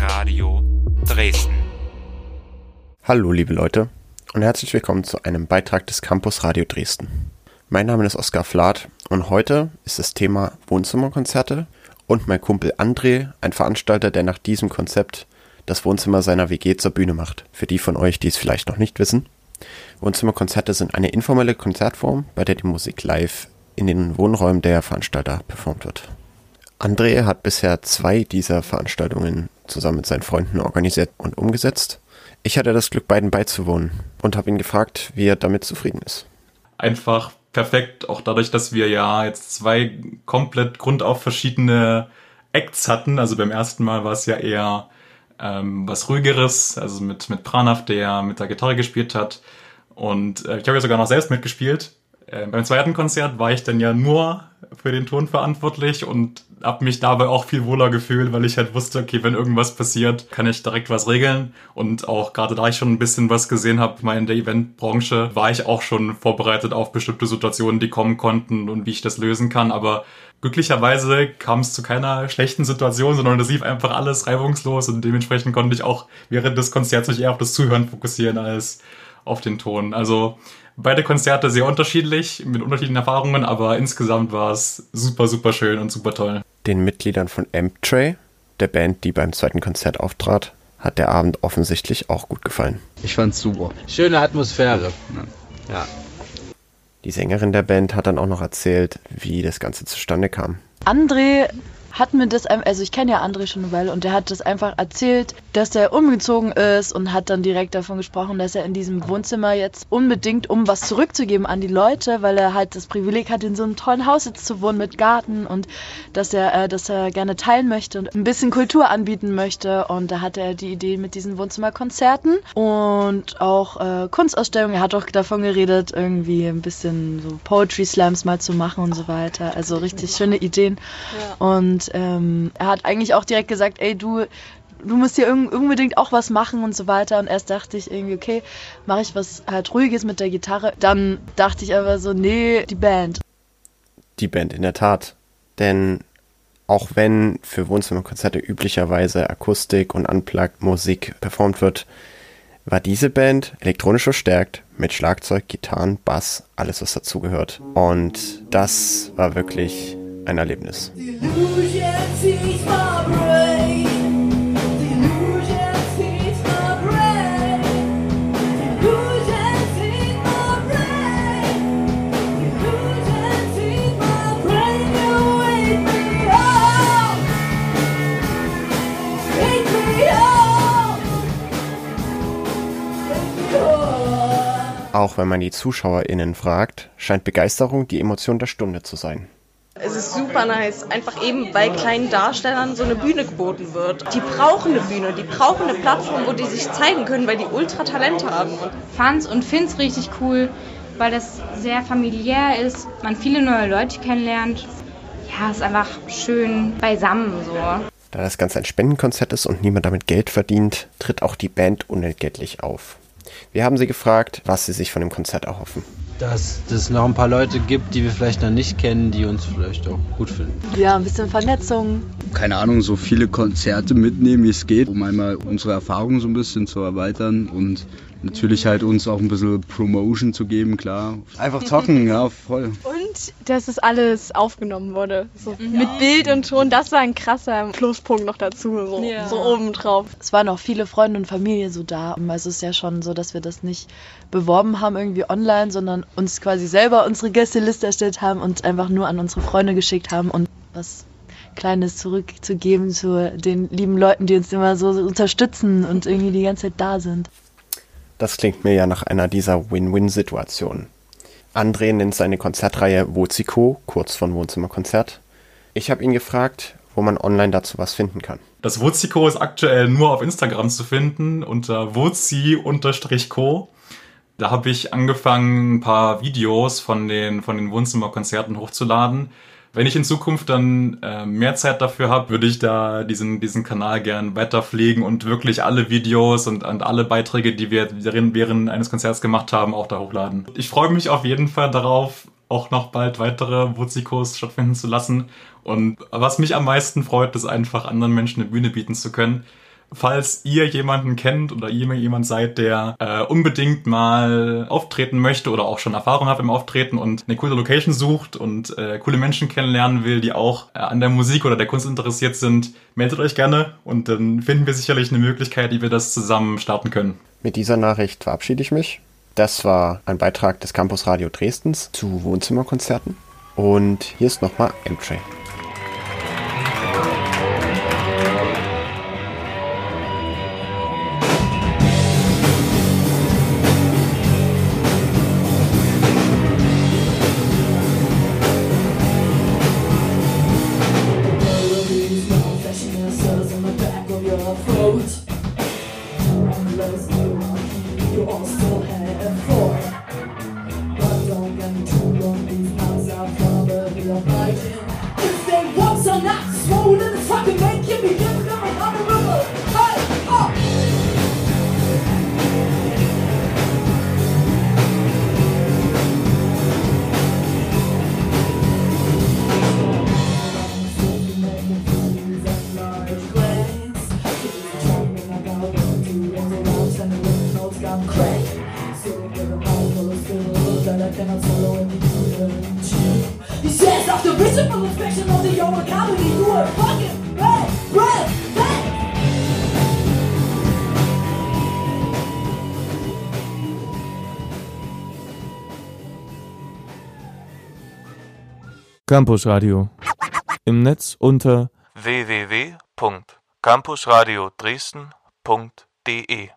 Radio Dresden. Hallo liebe Leute und herzlich willkommen zu einem Beitrag des Campus Radio Dresden. Mein Name ist Oskar Flath und heute ist das Thema Wohnzimmerkonzerte und mein Kumpel André, ein Veranstalter, der nach diesem Konzept das Wohnzimmer seiner WG zur Bühne macht. Für die von euch, die es vielleicht noch nicht wissen. Wohnzimmerkonzerte sind eine informelle Konzertform, bei der die Musik live in den Wohnräumen der Veranstalter performt wird. André hat bisher zwei dieser Veranstaltungen zusammen mit seinen Freunden organisiert und umgesetzt. Ich hatte das Glück, beiden beizuwohnen und habe ihn gefragt, wie er damit zufrieden ist. Einfach perfekt, auch dadurch, dass wir ja jetzt zwei komplett grundauf verschiedene Acts hatten. Also beim ersten Mal war es ja eher ähm, was ruhigeres, also mit, mit Pranav, der mit der Gitarre gespielt hat. Und äh, ich habe ja sogar noch selbst mitgespielt. Äh, beim zweiten Konzert war ich dann ja nur für den Ton verantwortlich und habe mich dabei auch viel wohler gefühlt, weil ich halt wusste, okay, wenn irgendwas passiert, kann ich direkt was regeln. Und auch gerade da ich schon ein bisschen was gesehen habe, mal in der Eventbranche, war ich auch schon vorbereitet auf bestimmte Situationen, die kommen konnten und wie ich das lösen kann. Aber glücklicherweise kam es zu keiner schlechten Situation, sondern es lief einfach alles reibungslos und dementsprechend konnte ich auch während des Konzerts mich eher auf das Zuhören fokussieren als auf den Ton. Also beide Konzerte sehr unterschiedlich, mit unterschiedlichen Erfahrungen, aber insgesamt war es super, super schön und super toll. Den Mitgliedern von Amtray, der Band, die beim zweiten Konzert auftrat, hat der Abend offensichtlich auch gut gefallen. Ich fand's super. Schöne Atmosphäre. Ja. Die Sängerin der Band hat dann auch noch erzählt, wie das Ganze zustande kam. André hat mir das, also ich kenne ja André schon eine Weile und der hat das einfach erzählt, dass er umgezogen ist und hat dann direkt davon gesprochen, dass er in diesem Wohnzimmer jetzt unbedingt, um was zurückzugeben an die Leute, weil er halt das Privileg hat, in so einem tollen Haus jetzt zu wohnen mit Garten und dass er, äh, dass er gerne teilen möchte und ein bisschen Kultur anbieten möchte und da hatte er die Idee mit diesen Wohnzimmerkonzerten und auch äh, Kunstausstellungen. Er hat auch davon geredet, irgendwie ein bisschen so Poetry Slams mal zu machen und so weiter. Also richtig schöne Ideen ja. Und ähm, er hat eigentlich auch direkt gesagt, ey, du, du musst hier unbedingt auch was machen und so weiter. Und erst dachte ich irgendwie, okay, mache ich was halt Ruhiges mit der Gitarre. Dann dachte ich aber so, nee, die Band. Die Band, in der Tat. Denn auch wenn für Wohnzimmerkonzerte üblicherweise Akustik und Unplugged-Musik performt wird, war diese Band elektronisch verstärkt mit Schlagzeug, Gitarren, Bass, alles was dazugehört. Und das war wirklich ein Erlebnis. Auch wenn man die ZuschauerInnen fragt, scheint Begeisterung die Emotion der Stunde zu sein. Es ist super nice, einfach eben, weil kleinen Darstellern so eine Bühne geboten wird. Die brauchen eine Bühne, die brauchen eine Plattform, wo die sich zeigen können, weil die ultra Talente haben. Fand's und find's richtig cool, weil das sehr familiär ist, man viele neue Leute kennenlernt. Ja, ist einfach schön beisammen so. Da das Ganze ein Spendenkonzert ist und niemand damit Geld verdient, tritt auch die Band unentgeltlich auf. Wir haben sie gefragt, was sie sich von dem Konzert erhoffen dass es noch ein paar Leute gibt, die wir vielleicht noch nicht kennen, die uns vielleicht auch gut finden. Ja, ein bisschen Vernetzung. Keine Ahnung, so viele Konzerte mitnehmen, wie es geht, um einmal unsere Erfahrungen so ein bisschen zu erweitern und natürlich halt uns auch ein bisschen Promotion zu geben, klar. Einfach zocken, ja, voll. Und dass es alles aufgenommen wurde. So ja. Mit Bild und Ton, das war ein krasser Pluspunkt noch dazu, so, ja. so obendrauf. Es waren auch viele Freunde und Familie so da. Also es ist ja schon so, dass wir das nicht beworben haben irgendwie online, sondern uns quasi selber unsere Gästeliste erstellt haben und einfach nur an unsere Freunde geschickt haben und was Kleines zurückzugeben zu den lieben Leuten, die uns immer so unterstützen und irgendwie die ganze Zeit da sind. Das klingt mir ja nach einer dieser Win-Win-Situationen. André nennt seine Konzertreihe Woziko, kurz von Wohnzimmerkonzert. Ich habe ihn gefragt, wo man online dazu was finden kann. Das Woziko ist aktuell nur auf Instagram zu finden unter wozi-co. Da habe ich angefangen, ein paar Videos von den, von den Wohnzimmerkonzerten hochzuladen. Wenn ich in Zukunft dann äh, mehr Zeit dafür habe, würde ich da diesen, diesen Kanal gern weiter pflegen und wirklich alle Videos und, und alle Beiträge, die wir während, eines Konzerts gemacht haben, auch da hochladen. Ich freue mich auf jeden Fall darauf, auch noch bald weitere Wuzikos stattfinden zu lassen. Und was mich am meisten freut, ist einfach anderen Menschen eine Bühne bieten zu können. Falls ihr jemanden kennt oder ihr jemand seid, der äh, unbedingt mal auftreten möchte oder auch schon Erfahrung hat im Auftreten und eine coole Location sucht und äh, coole Menschen kennenlernen will, die auch äh, an der Musik oder der Kunst interessiert sind, meldet euch gerne und dann finden wir sicherlich eine Möglichkeit, wie wir das zusammen starten können. Mit dieser Nachricht verabschiede ich mich. Das war ein Beitrag des Campus Radio Dresdens zu Wohnzimmerkonzerten. Und hier ist nochmal M-Train. you Campus Radio. Im Netz unter www.campusradio Dresden.de